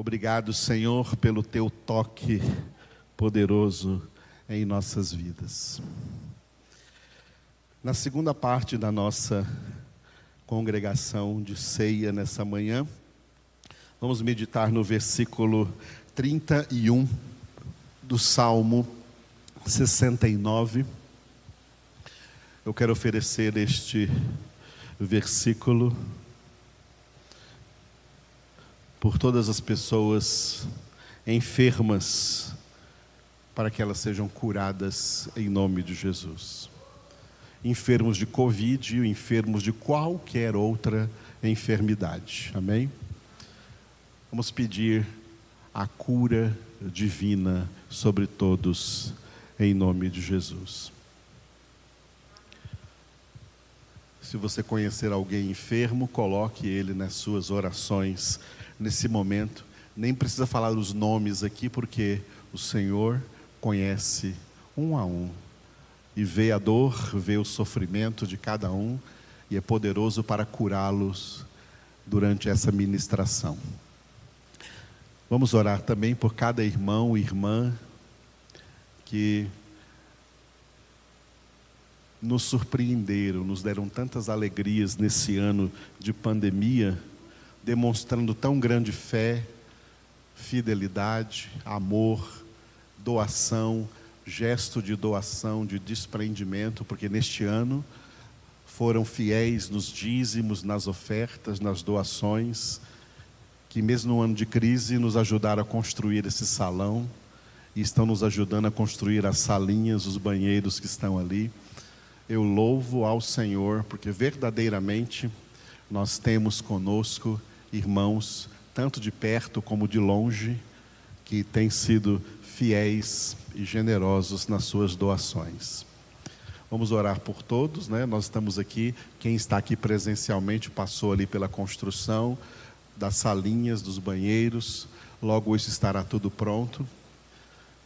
Obrigado, Senhor, pelo teu toque poderoso em nossas vidas. Na segunda parte da nossa congregação de ceia nessa manhã, vamos meditar no versículo 31 do Salmo 69. Eu quero oferecer este versículo por todas as pessoas enfermas, para que elas sejam curadas em nome de Jesus. Enfermos de Covid, enfermos de qualquer outra enfermidade. Amém? Vamos pedir a cura divina sobre todos, em nome de Jesus. Se você conhecer alguém enfermo, coloque ele nas suas orações nesse momento. Nem precisa falar os nomes aqui, porque o Senhor conhece um a um e vê a dor, vê o sofrimento de cada um e é poderoso para curá-los durante essa ministração. Vamos orar também por cada irmão e irmã que nos surpreenderam, nos deram tantas alegrias nesse ano de pandemia demonstrando tão grande fé, fidelidade, amor, doação, gesto de doação, de desprendimento, porque neste ano foram fiéis nos dízimos, nas ofertas, nas doações, que mesmo no ano de crise nos ajudaram a construir esse salão e estão nos ajudando a construir as salinhas, os banheiros que estão ali. Eu louvo ao Senhor, porque verdadeiramente nós temos conosco irmãos, tanto de perto como de longe, que têm sido fiéis e generosos nas suas doações. Vamos orar por todos, né? Nós estamos aqui, quem está aqui presencialmente passou ali pela construção das salinhas, dos banheiros, logo isso estará tudo pronto.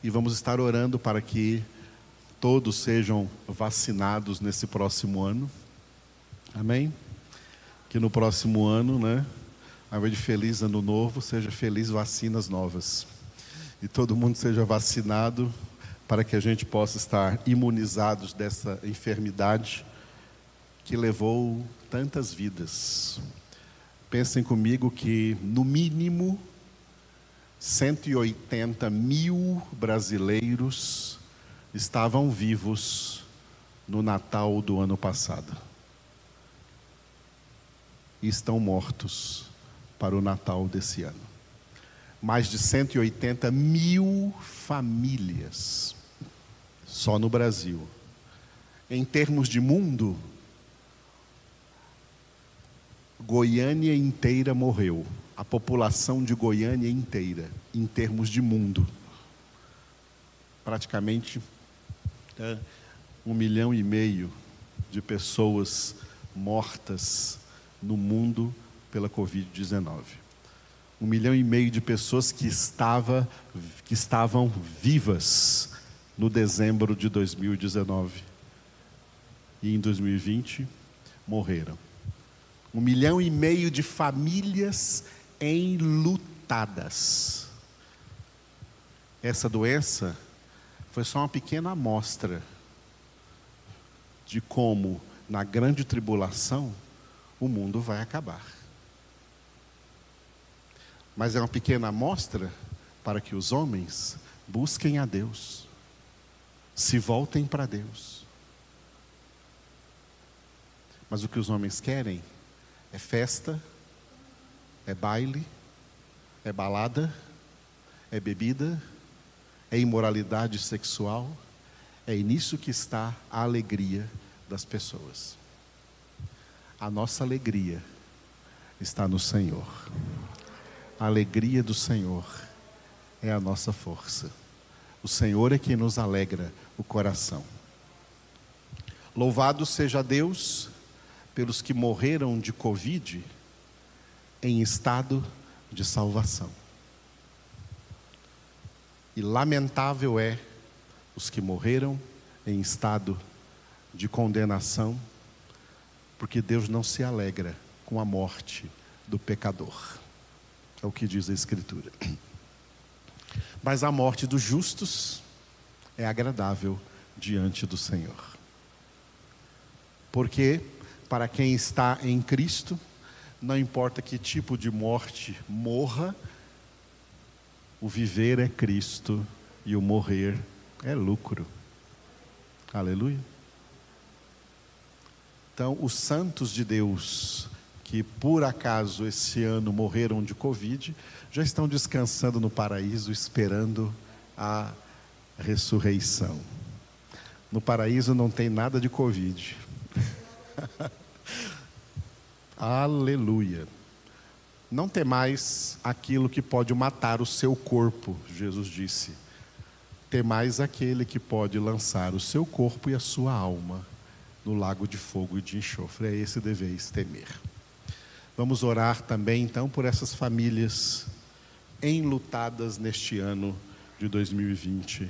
E vamos estar orando para que todos sejam vacinados nesse próximo ano. Amém? Que no próximo ano, né, ao invés de feliz ano novo, seja feliz vacinas novas. E todo mundo seja vacinado para que a gente possa estar imunizados dessa enfermidade que levou tantas vidas. Pensem comigo que, no mínimo, 180 mil brasileiros estavam vivos no Natal do ano passado. E estão mortos para o Natal desse ano. Mais de 180 mil famílias, só no Brasil. Em termos de mundo, Goiânia inteira morreu. A população de Goiânia inteira, em termos de mundo. Praticamente é, um milhão e meio de pessoas mortas no mundo pela Covid-19. Um milhão e meio de pessoas que, estava, que estavam vivas no dezembro de 2019 e em 2020 morreram. Um milhão e meio de famílias enlutadas. Essa doença foi só uma pequena amostra de como, na grande tribulação, o mundo vai acabar mas é uma pequena amostra para que os homens busquem a Deus, se voltem para Deus. Mas o que os homens querem é festa, é baile, é balada, é bebida, é imoralidade sexual, é nisso que está a alegria das pessoas. A nossa alegria está no Senhor. A alegria do Senhor é a nossa força. O Senhor é quem nos alegra o coração. Louvado seja Deus pelos que morreram de Covid em estado de salvação. E lamentável é os que morreram em estado de condenação, porque Deus não se alegra com a morte do pecador. É o que diz a Escritura. Mas a morte dos justos é agradável diante do Senhor. Porque, para quem está em Cristo, não importa que tipo de morte morra, o viver é Cristo e o morrer é lucro. Aleluia. Então, os santos de Deus que por acaso esse ano morreram de Covid, já estão descansando no paraíso, esperando a ressurreição. No paraíso não tem nada de Covid. Aleluia. Não tem mais aquilo que pode matar o seu corpo, Jesus disse. Tem mais aquele que pode lançar o seu corpo e a sua alma no lago de fogo e de enxofre. É esse deveis temer. Vamos orar também então por essas famílias enlutadas neste ano de 2020.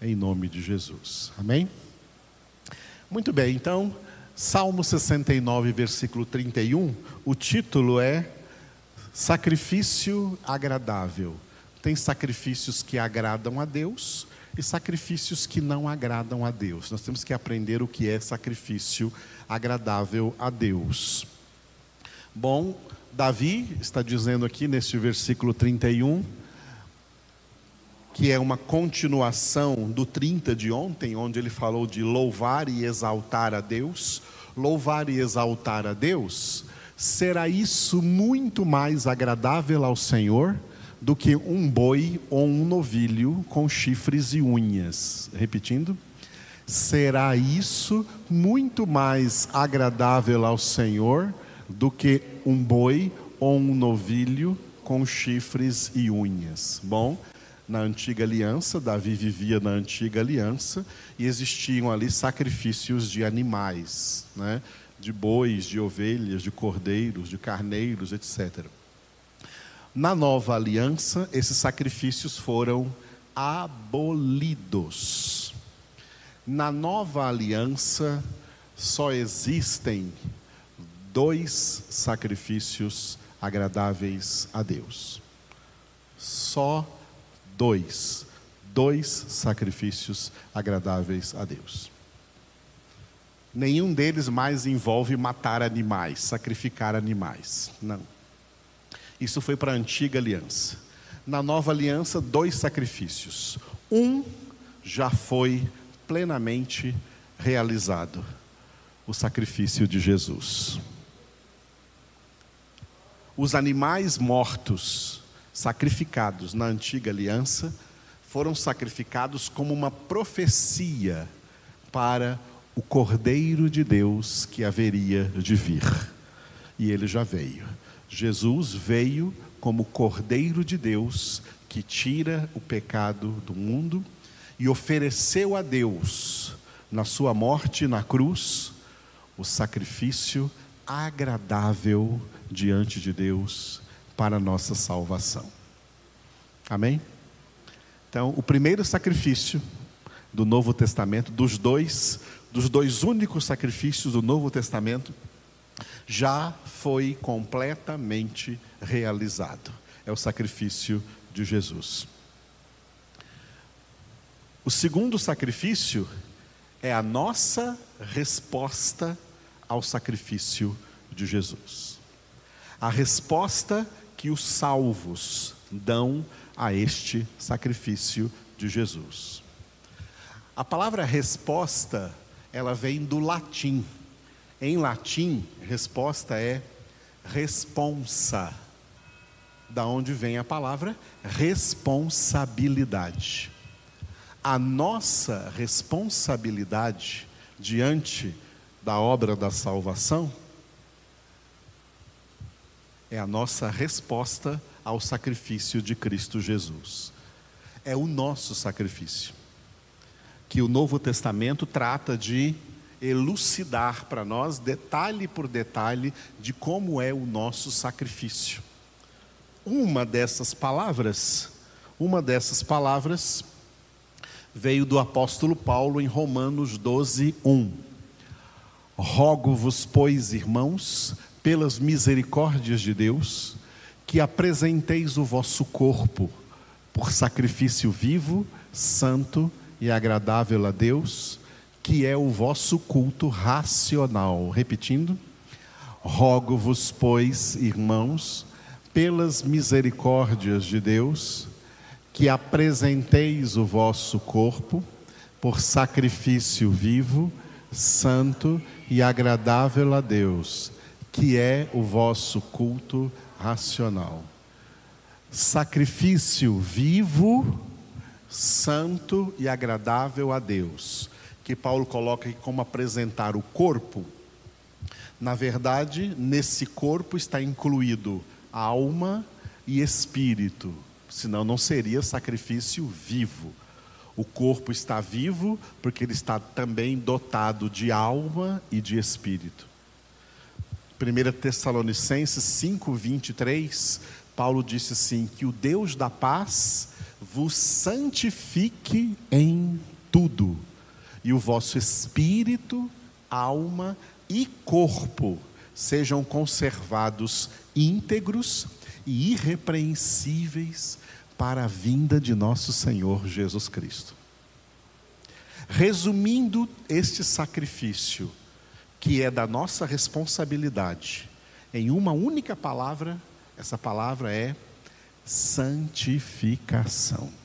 Em nome de Jesus. Amém? Muito bem, então, Salmo 69, versículo 31, o título é Sacrifício agradável. Tem sacrifícios que agradam a Deus e sacrifícios que não agradam a Deus. Nós temos que aprender o que é sacrifício agradável a Deus. Bom, Davi está dizendo aqui neste versículo 31, que é uma continuação do 30 de ontem, onde ele falou de louvar e exaltar a Deus. Louvar e exaltar a Deus, será isso muito mais agradável ao Senhor do que um boi ou um novilho com chifres e unhas. Repetindo, será isso muito mais agradável ao Senhor do que um boi ou um novilho com chifres e unhas. Bom, na antiga aliança, Davi vivia na antiga aliança e existiam ali sacrifícios de animais, né? de bois, de ovelhas, de cordeiros, de carneiros, etc. Na nova aliança, esses sacrifícios foram abolidos. Na nova aliança, só existem dois sacrifícios agradáveis a Deus. Só dois. Dois sacrifícios agradáveis a Deus. Nenhum deles mais envolve matar animais, sacrificar animais. Não. Isso foi para a antiga aliança. Na nova aliança, dois sacrifícios. Um já foi plenamente realizado: o sacrifício de Jesus. Os animais mortos, sacrificados na antiga aliança, foram sacrificados como uma profecia para o Cordeiro de Deus que haveria de vir. E ele já veio. Jesus veio como Cordeiro de Deus que tira o pecado do mundo e ofereceu a Deus, na sua morte na cruz, o sacrifício agradável diante de Deus para a nossa salvação. Amém? Então, o primeiro sacrifício do Novo Testamento, dos dois, dos dois únicos sacrifícios do Novo Testamento, já foi completamente realizado. É o sacrifício de Jesus. O segundo sacrifício é a nossa resposta ao sacrifício de Jesus. A resposta que os salvos dão a este sacrifício de Jesus. A palavra resposta, ela vem do latim em latim, resposta é responsa. Da onde vem a palavra responsabilidade. A nossa responsabilidade diante da obra da salvação é a nossa resposta ao sacrifício de Cristo Jesus. É o nosso sacrifício. Que o Novo Testamento trata de elucidar para nós, detalhe por detalhe, de como é o nosso sacrifício. Uma dessas palavras, uma dessas palavras veio do apóstolo Paulo em Romanos 12, 1. Rogo-vos, pois, irmãos, pelas misericórdias de Deus, que apresenteis o vosso corpo por sacrifício vivo, santo e agradável a Deus, que é o vosso culto racional. Repetindo, rogo-vos, pois, irmãos, pelas misericórdias de Deus, que apresenteis o vosso corpo por sacrifício vivo, santo e agradável a Deus, que é o vosso culto racional. Sacrifício vivo, santo e agradável a Deus, que Paulo coloca aqui como apresentar o corpo. Na verdade, nesse corpo está incluído alma e espírito, senão não seria sacrifício vivo. O corpo está vivo porque ele está também dotado de alma e de espírito. 1 Tessalonicenses 5, 23, Paulo disse assim: que o Deus da paz vos santifique em tudo, e o vosso espírito, alma e corpo sejam conservados íntegros e irrepreensíveis para a vinda de nosso Senhor Jesus Cristo. Resumindo este sacrifício, que é da nossa responsabilidade, em uma única palavra, essa palavra é santificação.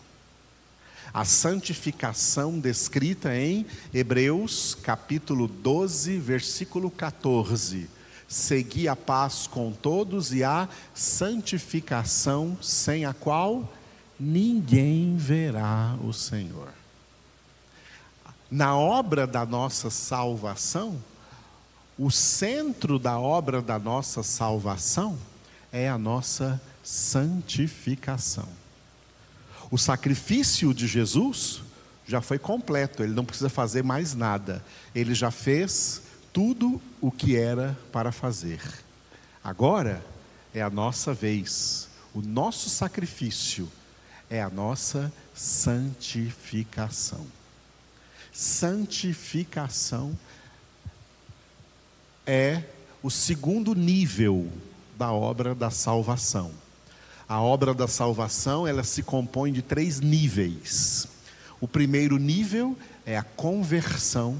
A santificação descrita em Hebreus capítulo 12, versículo 14 segui a paz com todos e a santificação, sem a qual ninguém verá o Senhor. Na obra da nossa salvação, o centro da obra da nossa salvação é a nossa santificação. O sacrifício de Jesus já foi completo, ele não precisa fazer mais nada, ele já fez tudo o que era para fazer. Agora é a nossa vez, o nosso sacrifício é a nossa santificação. Santificação é o segundo nível da obra da salvação. A obra da salvação, ela se compõe de três níveis. O primeiro nível é a conversão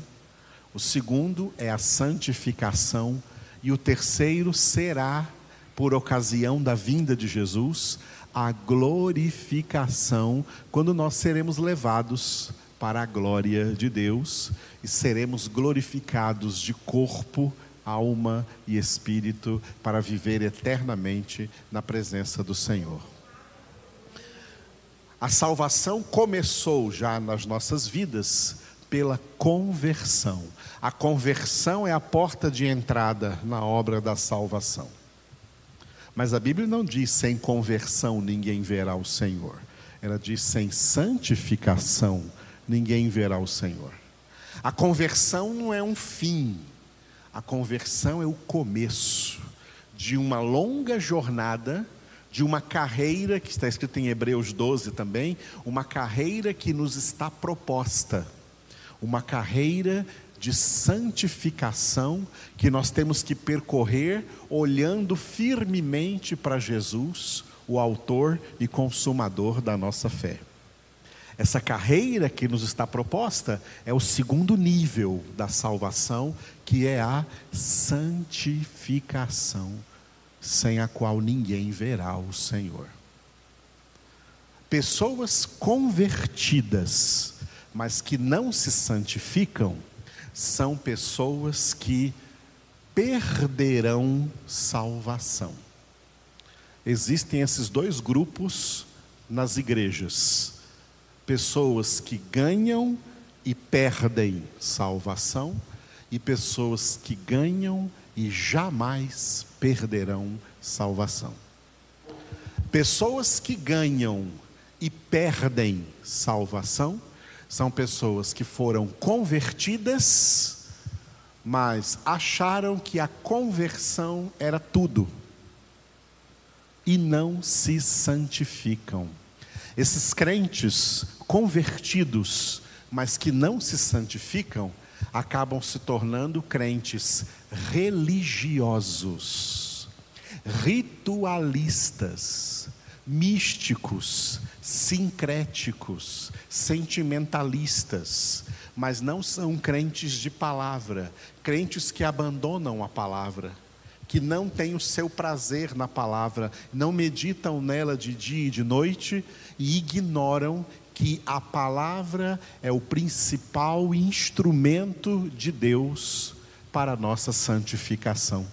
o segundo é a santificação. E o terceiro será, por ocasião da vinda de Jesus, a glorificação, quando nós seremos levados para a glória de Deus e seremos glorificados de corpo, alma e espírito para viver eternamente na presença do Senhor. A salvação começou já nas nossas vidas pela conversão. A conversão é a porta de entrada na obra da salvação. Mas a Bíblia não diz sem conversão ninguém verá o Senhor. Ela diz sem santificação ninguém verá o Senhor. A conversão não é um fim, a conversão é o começo de uma longa jornada, de uma carreira, que está escrito em Hebreus 12 também, uma carreira que nos está proposta uma carreira de santificação que nós temos que percorrer olhando firmemente para Jesus, o Autor e Consumador da nossa fé. Essa carreira que nos está proposta é o segundo nível da salvação, que é a santificação, sem a qual ninguém verá o Senhor. Pessoas convertidas, mas que não se santificam, são pessoas que perderão salvação. Existem esses dois grupos nas igrejas: pessoas que ganham e perdem salvação, e pessoas que ganham e jamais perderão salvação. Pessoas que ganham e perdem salvação são pessoas que foram convertidas, mas acharam que a conversão era tudo e não se santificam. Esses crentes convertidos, mas que não se santificam, acabam se tornando crentes religiosos, ritualistas, místicos, sincréticos, sentimentalistas, mas não são crentes de palavra, crentes que abandonam a palavra, que não têm o seu prazer na palavra, não meditam nela de dia e de noite e ignoram que a palavra é o principal instrumento de Deus para a nossa santificação.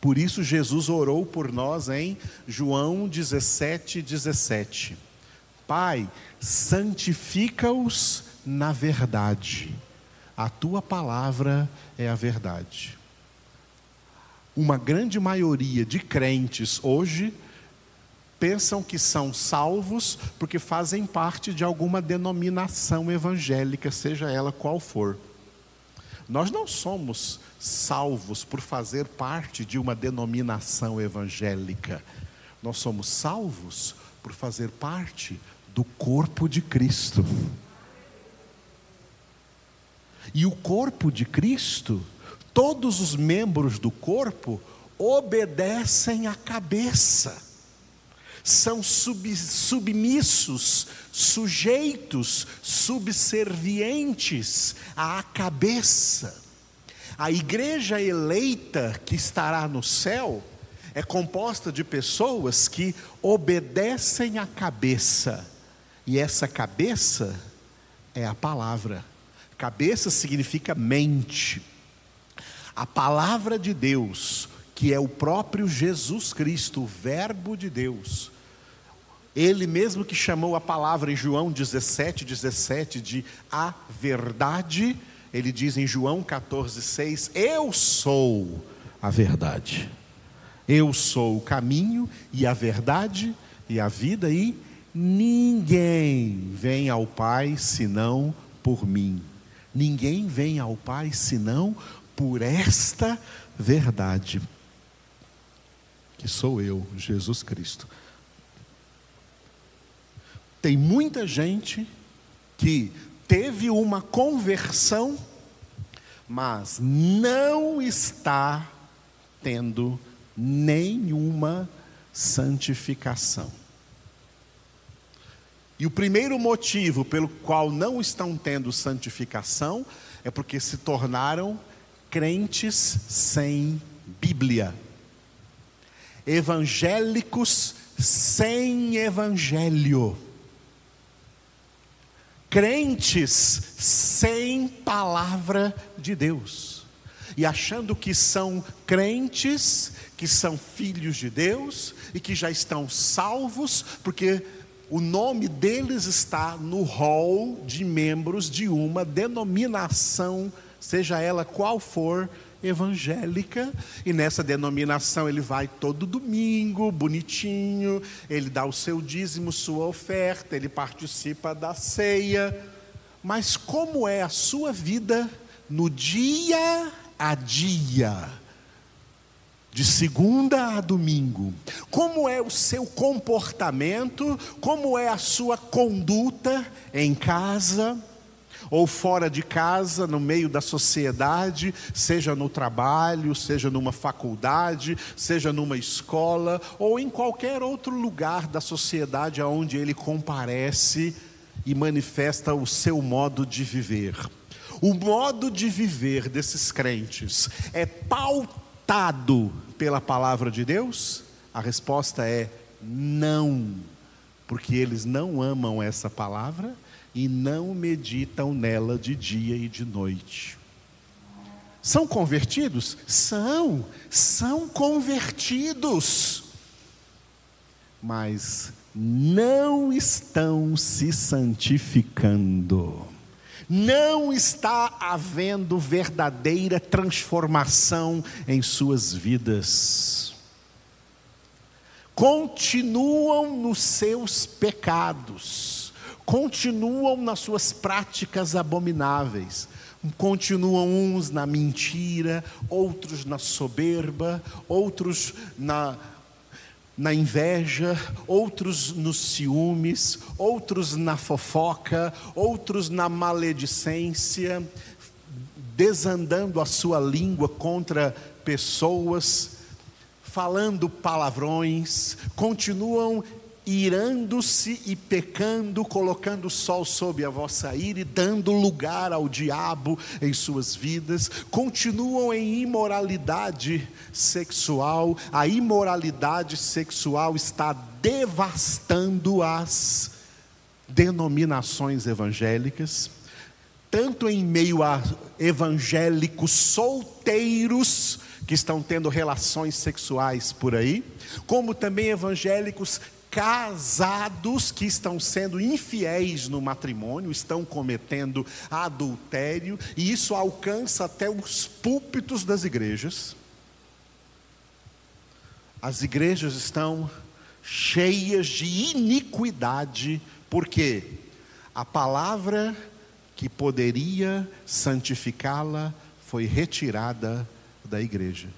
Por isso, Jesus orou por nós em João 17, 17. Pai, santifica-os na verdade. A tua palavra é a verdade. Uma grande maioria de crentes hoje pensam que são salvos porque fazem parte de alguma denominação evangélica, seja ela qual for. Nós não somos salvos por fazer parte de uma denominação evangélica. Nós somos salvos por fazer parte do corpo de Cristo. E o corpo de Cristo, todos os membros do corpo obedecem à cabeça são sub, submissos, sujeitos, subservientes à cabeça. A igreja eleita que estará no céu é composta de pessoas que obedecem à cabeça, e essa cabeça é a palavra. Cabeça significa mente. A palavra de Deus, que é o próprio Jesus Cristo, o Verbo de Deus, ele mesmo que chamou a palavra em João 17, 17 de a verdade, ele diz em João 14, 6: Eu sou a verdade. Eu sou o caminho e a verdade e a vida, e ninguém vem ao Pai senão por mim. Ninguém vem ao Pai senão por esta verdade, que sou eu, Jesus Cristo. Tem muita gente que teve uma conversão, mas não está tendo nenhuma santificação. E o primeiro motivo pelo qual não estão tendo santificação é porque se tornaram crentes sem Bíblia, evangélicos sem evangelho. Crentes sem palavra de Deus, e achando que são crentes, que são filhos de Deus e que já estão salvos, porque o nome deles está no rol de membros de uma denominação, seja ela qual for, evangélica, e nessa denominação ele vai todo domingo, bonitinho, ele dá o seu dízimo, sua oferta, ele participa da ceia. Mas como é a sua vida no dia a dia? de segunda a domingo, como é o seu comportamento, como é a sua conduta em casa, ou fora de casa, no meio da sociedade, seja no trabalho, seja numa faculdade, seja numa escola, ou em qualquer outro lugar da sociedade aonde ele comparece e manifesta o seu modo de viver. O modo de viver desses crentes é pautado pela palavra de Deus? A resposta é não, porque eles não amam essa palavra e não meditam nela de dia e de noite. São convertidos? São, são convertidos. Mas não estão se santificando. Não está havendo verdadeira transformação em suas vidas. Continuam nos seus pecados continuam nas suas práticas abomináveis. Continuam uns na mentira, outros na soberba, outros na, na inveja, outros nos ciúmes, outros na fofoca, outros na maledicência, desandando a sua língua contra pessoas, falando palavrões, continuam irando-se e pecando, colocando o sol sob a vossa ira e dando lugar ao diabo em suas vidas, continuam em imoralidade sexual, a imoralidade sexual está devastando as denominações evangélicas, tanto em meio a evangélicos solteiros que estão tendo relações sexuais por aí, como também evangélicos casados que estão sendo infiéis no matrimônio, estão cometendo adultério, e isso alcança até os púlpitos das igrejas. As igrejas estão cheias de iniquidade, porque a palavra que poderia santificá-la foi retirada da igreja.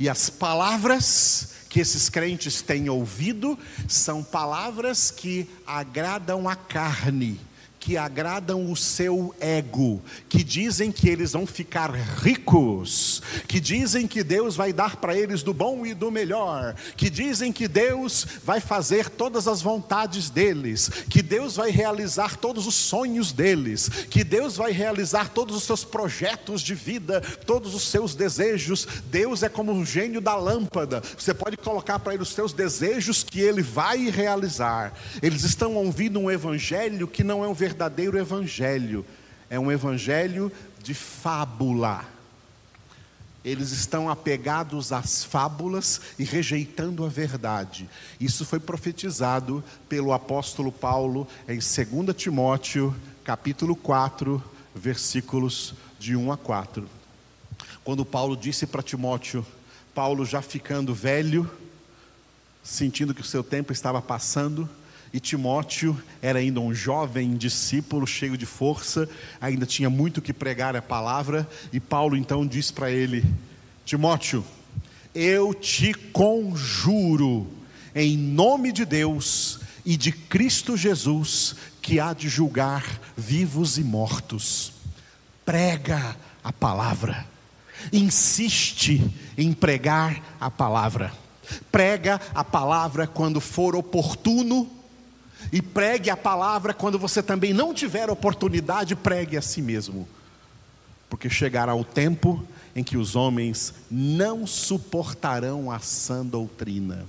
E as palavras que esses crentes têm ouvido são palavras que agradam a carne, que agradam o seu ego, que dizem que eles vão ficar ricos, que dizem que Deus vai dar para eles do bom e do melhor, que dizem que Deus vai fazer todas as vontades deles, que Deus vai realizar todos os sonhos deles, que Deus vai realizar todos os seus projetos de vida, todos os seus desejos. Deus é como um gênio da lâmpada, você pode colocar para ele os seus desejos que ele vai realizar. Eles estão ouvindo um evangelho que não é um verdadeiro verdadeiro evangelho, é um evangelho de fábula. Eles estão apegados às fábulas e rejeitando a verdade. Isso foi profetizado pelo apóstolo Paulo em 2 Timóteo, capítulo 4, versículos de 1 a 4. Quando Paulo disse para Timóteo, Paulo já ficando velho, sentindo que o seu tempo estava passando, e Timóteo era ainda um jovem discípulo, cheio de força, ainda tinha muito que pregar a palavra, e Paulo então diz para ele: Timóteo, eu te conjuro, em nome de Deus e de Cristo Jesus, que há de julgar vivos e mortos, prega a palavra, insiste em pregar a palavra, prega a palavra quando for oportuno e pregue a palavra quando você também não tiver oportunidade, pregue a si mesmo. Porque chegará o tempo em que os homens não suportarão a sã doutrina,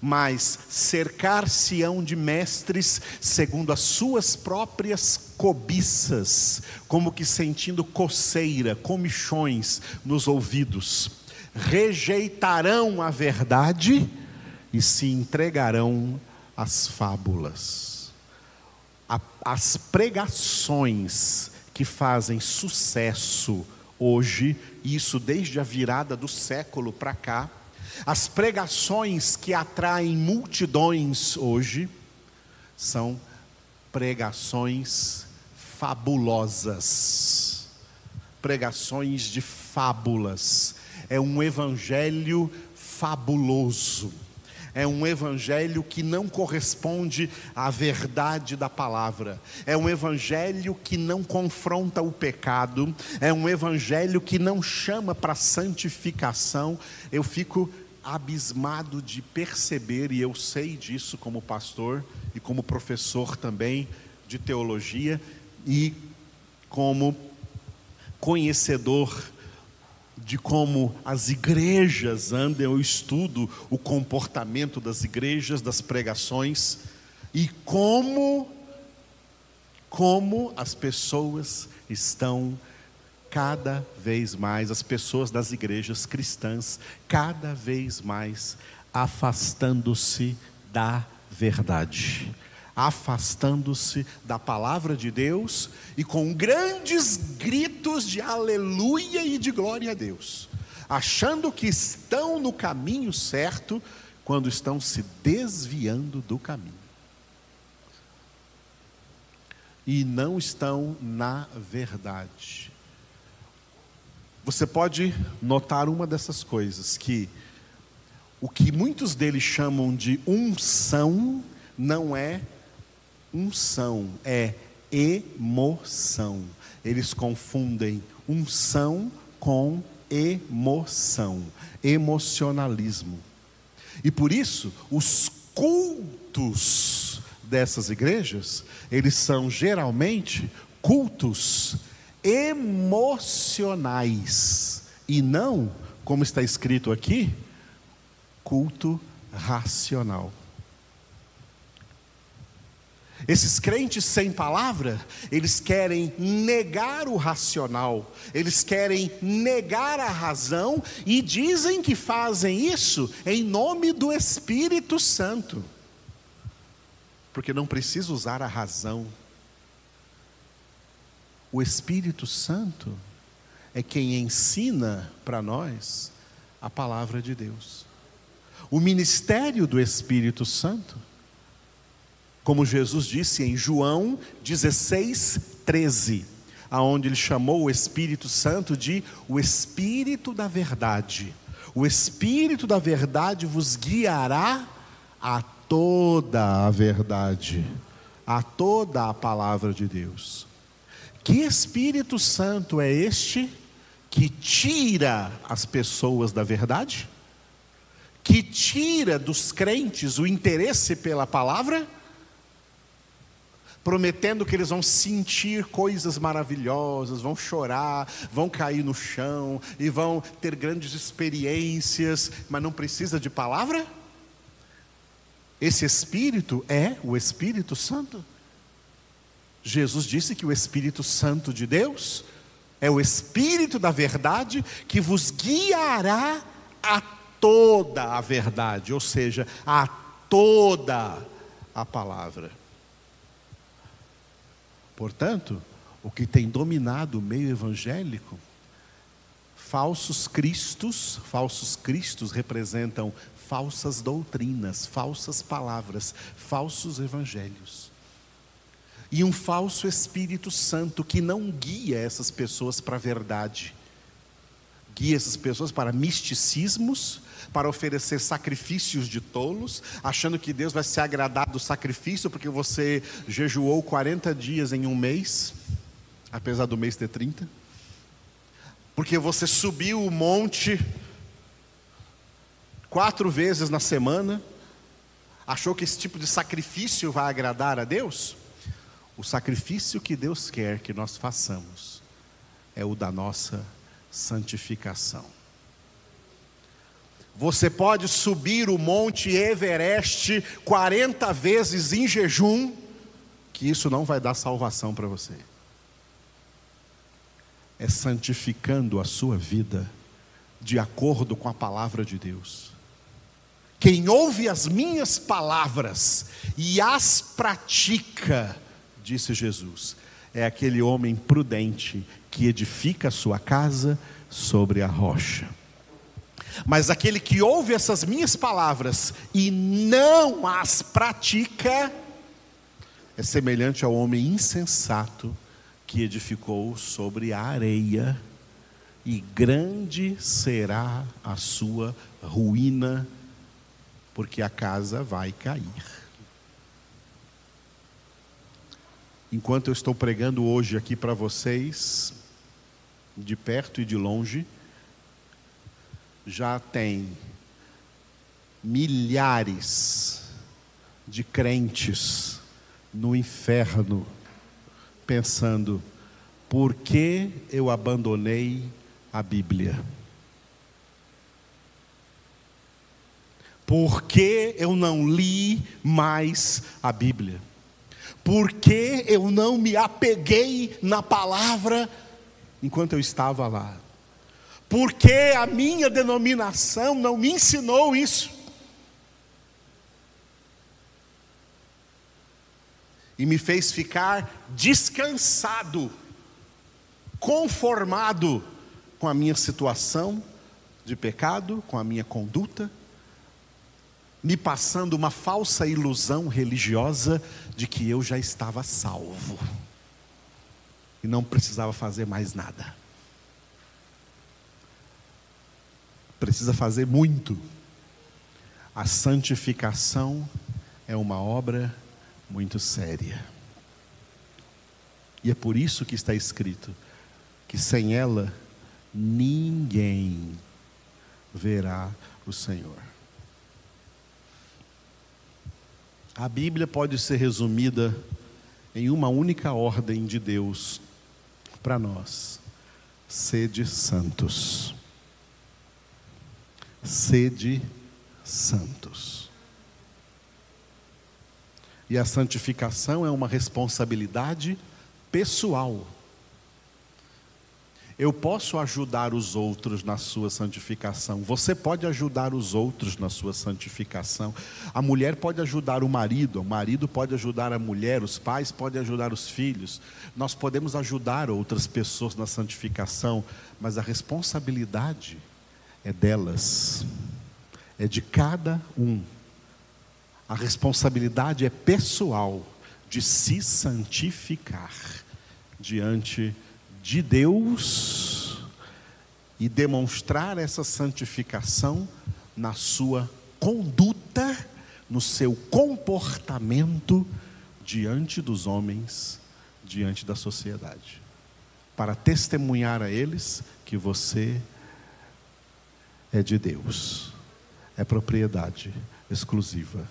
mas cercar-se-ão de mestres segundo as suas próprias cobiças, como que sentindo coceira, comichões nos ouvidos, rejeitarão a verdade e se entregarão as fábulas, as pregações que fazem sucesso hoje, isso desde a virada do século para cá, as pregações que atraem multidões hoje, são pregações fabulosas, pregações de fábulas, é um evangelho fabuloso é um evangelho que não corresponde à verdade da palavra, é um evangelho que não confronta o pecado, é um evangelho que não chama para santificação. Eu fico abismado de perceber, e eu sei disso como pastor e como professor também de teologia e como conhecedor de como as igrejas andam, eu estudo o comportamento das igrejas, das pregações e como como as pessoas estão cada vez mais, as pessoas das igrejas cristãs, cada vez mais afastando-se da verdade afastando-se da palavra de Deus e com grandes gritos de aleluia e de glória a Deus, achando que estão no caminho certo quando estão se desviando do caminho. E não estão na verdade. Você pode notar uma dessas coisas que o que muitos deles chamam de unção não é unção, é emoção. Eles confundem unção com emoção, emocionalismo. E por isso, os cultos dessas igrejas, eles são geralmente cultos emocionais e não, como está escrito aqui, culto racional. Esses crentes sem palavra, eles querem negar o racional, eles querem negar a razão e dizem que fazem isso em nome do Espírito Santo. Porque não precisa usar a razão. O Espírito Santo é quem ensina para nós a palavra de Deus. O ministério do Espírito Santo como Jesus disse em João 16, 13, aonde ele chamou o Espírito Santo de o Espírito da Verdade. O Espírito da Verdade vos guiará a toda a verdade, a toda a palavra de Deus. Que Espírito Santo é este que tira as pessoas da verdade? Que tira dos crentes o interesse pela palavra? Prometendo que eles vão sentir coisas maravilhosas, vão chorar, vão cair no chão e vão ter grandes experiências, mas não precisa de palavra? Esse Espírito é o Espírito Santo. Jesus disse que o Espírito Santo de Deus é o Espírito da verdade que vos guiará a toda a verdade, ou seja, a toda a palavra. Portanto, o que tem dominado o meio evangélico, falsos cristos, falsos cristos representam falsas doutrinas, falsas palavras, falsos evangelhos. E um falso Espírito Santo que não guia essas pessoas para a verdade, guia essas pessoas para misticismos, para oferecer sacrifícios de tolos, achando que Deus vai se agradar do sacrifício porque você jejuou 40 dias em um mês, apesar do mês ter 30. Porque você subiu o monte quatro vezes na semana, achou que esse tipo de sacrifício vai agradar a Deus? O sacrifício que Deus quer que nós façamos é o da nossa santificação. Você pode subir o monte Everest 40 vezes em jejum, que isso não vai dar salvação para você. É santificando a sua vida de acordo com a palavra de Deus. Quem ouve as minhas palavras e as pratica, disse Jesus, é aquele homem prudente que edifica a sua casa sobre a rocha. Mas aquele que ouve essas minhas palavras e não as pratica, é semelhante ao homem insensato que edificou sobre a areia, e grande será a sua ruína, porque a casa vai cair. Enquanto eu estou pregando hoje aqui para vocês, de perto e de longe, já tem milhares de crentes no inferno pensando: por que eu abandonei a Bíblia? Por que eu não li mais a Bíblia? Por que eu não me apeguei na palavra enquanto eu estava lá? Porque a minha denominação não me ensinou isso. E me fez ficar descansado, conformado com a minha situação de pecado, com a minha conduta, me passando uma falsa ilusão religiosa de que eu já estava salvo e não precisava fazer mais nada. Precisa fazer muito. A santificação é uma obra muito séria. E é por isso que está escrito: que sem ela ninguém verá o Senhor. A Bíblia pode ser resumida em uma única ordem de Deus para nós: sede santos. Sede santos. E a santificação é uma responsabilidade pessoal eu posso ajudar os outros na sua santificação. Você pode ajudar os outros na sua santificação. A mulher pode ajudar o marido, o marido pode ajudar a mulher, os pais podem ajudar os filhos. Nós podemos ajudar outras pessoas na santificação, mas a responsabilidade é delas. É de cada um. A responsabilidade é pessoal de se santificar diante de de Deus e demonstrar essa santificação na sua conduta, no seu comportamento diante dos homens, diante da sociedade, para testemunhar a eles que você é de Deus, é propriedade exclusiva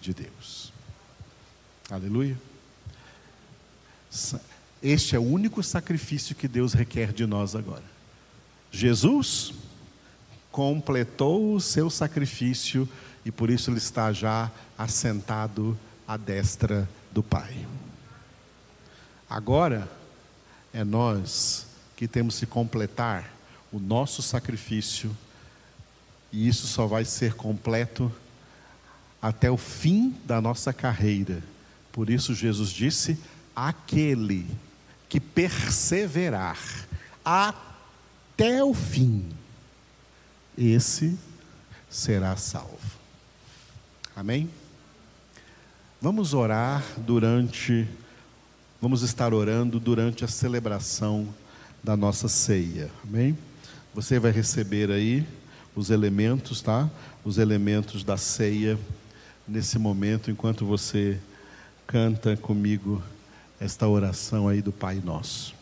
de Deus. Aleluia. Este é o único sacrifício que Deus requer de nós agora. Jesus completou o seu sacrifício e por isso ele está já assentado à destra do Pai. Agora é nós que temos que completar o nosso sacrifício, e isso só vai ser completo até o fim da nossa carreira. Por isso Jesus disse: aquele que perseverar até o fim, esse será salvo. Amém? Vamos orar durante, vamos estar orando durante a celebração da nossa ceia. Amém? Você vai receber aí os elementos, tá? Os elementos da ceia nesse momento, enquanto você canta comigo esta oração aí do Pai Nosso.